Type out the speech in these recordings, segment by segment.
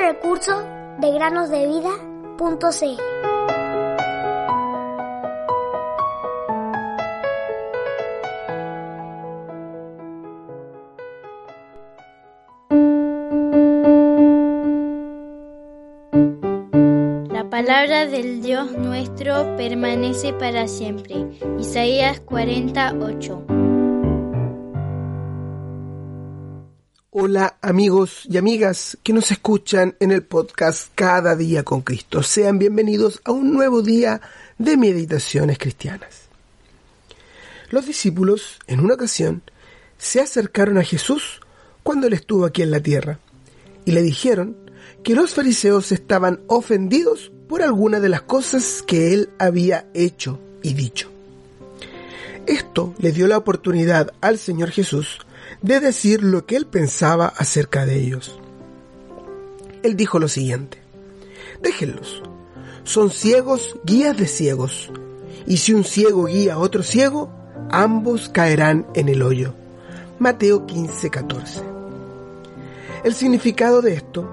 recurso de palabra del Dios nuestro permanece para siempre. Isaías 48. Hola amigos y amigas que nos escuchan en el podcast Cada día con Cristo. Sean bienvenidos a un nuevo día de meditaciones cristianas. Los discípulos, en una ocasión, se acercaron a Jesús cuando él estuvo aquí en la tierra y le dijeron que los fariseos estaban ofendidos por alguna de las cosas que él había hecho y dicho. Esto le dio la oportunidad al Señor Jesús de decir lo que él pensaba acerca de ellos. Él dijo lo siguiente, déjenlos, son ciegos guías de ciegos, y si un ciego guía a otro ciego, ambos caerán en el hoyo. Mateo 15, 14. El significado de esto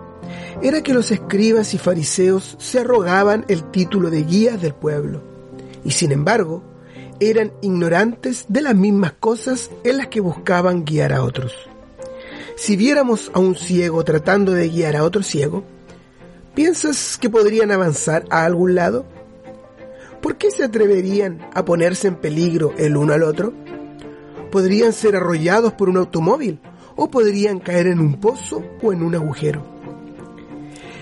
era que los escribas y fariseos se arrogaban el título de guías del pueblo, y sin embargo, eran ignorantes de las mismas cosas en las que buscaban guiar a otros. Si viéramos a un ciego tratando de guiar a otro ciego, ¿piensas que podrían avanzar a algún lado? ¿Por qué se atreverían a ponerse en peligro el uno al otro? ¿Podrían ser arrollados por un automóvil o podrían caer en un pozo o en un agujero?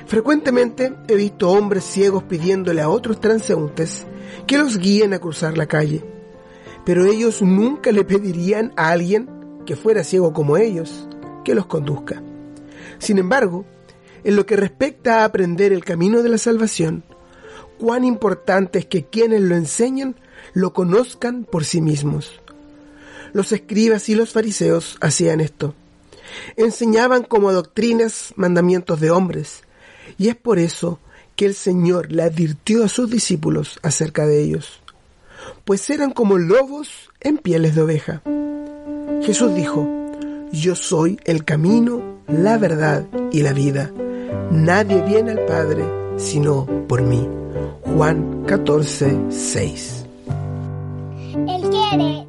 Frecuentemente he visto hombres ciegos pidiéndole a otros transeúntes que los guíen a cruzar la calle, pero ellos nunca le pedirían a alguien que fuera ciego como ellos que los conduzca. Sin embargo, en lo que respecta a aprender el camino de la salvación, cuán importante es que quienes lo enseñan lo conozcan por sí mismos. Los escribas y los fariseos hacían esto. Enseñaban como doctrinas mandamientos de hombres, y es por eso que el Señor le advirtió a sus discípulos acerca de ellos, pues eran como lobos en pieles de oveja. Jesús dijo, yo soy el camino, la verdad y la vida. Nadie viene al Padre sino por mí. Juan 14, 6. Él quiere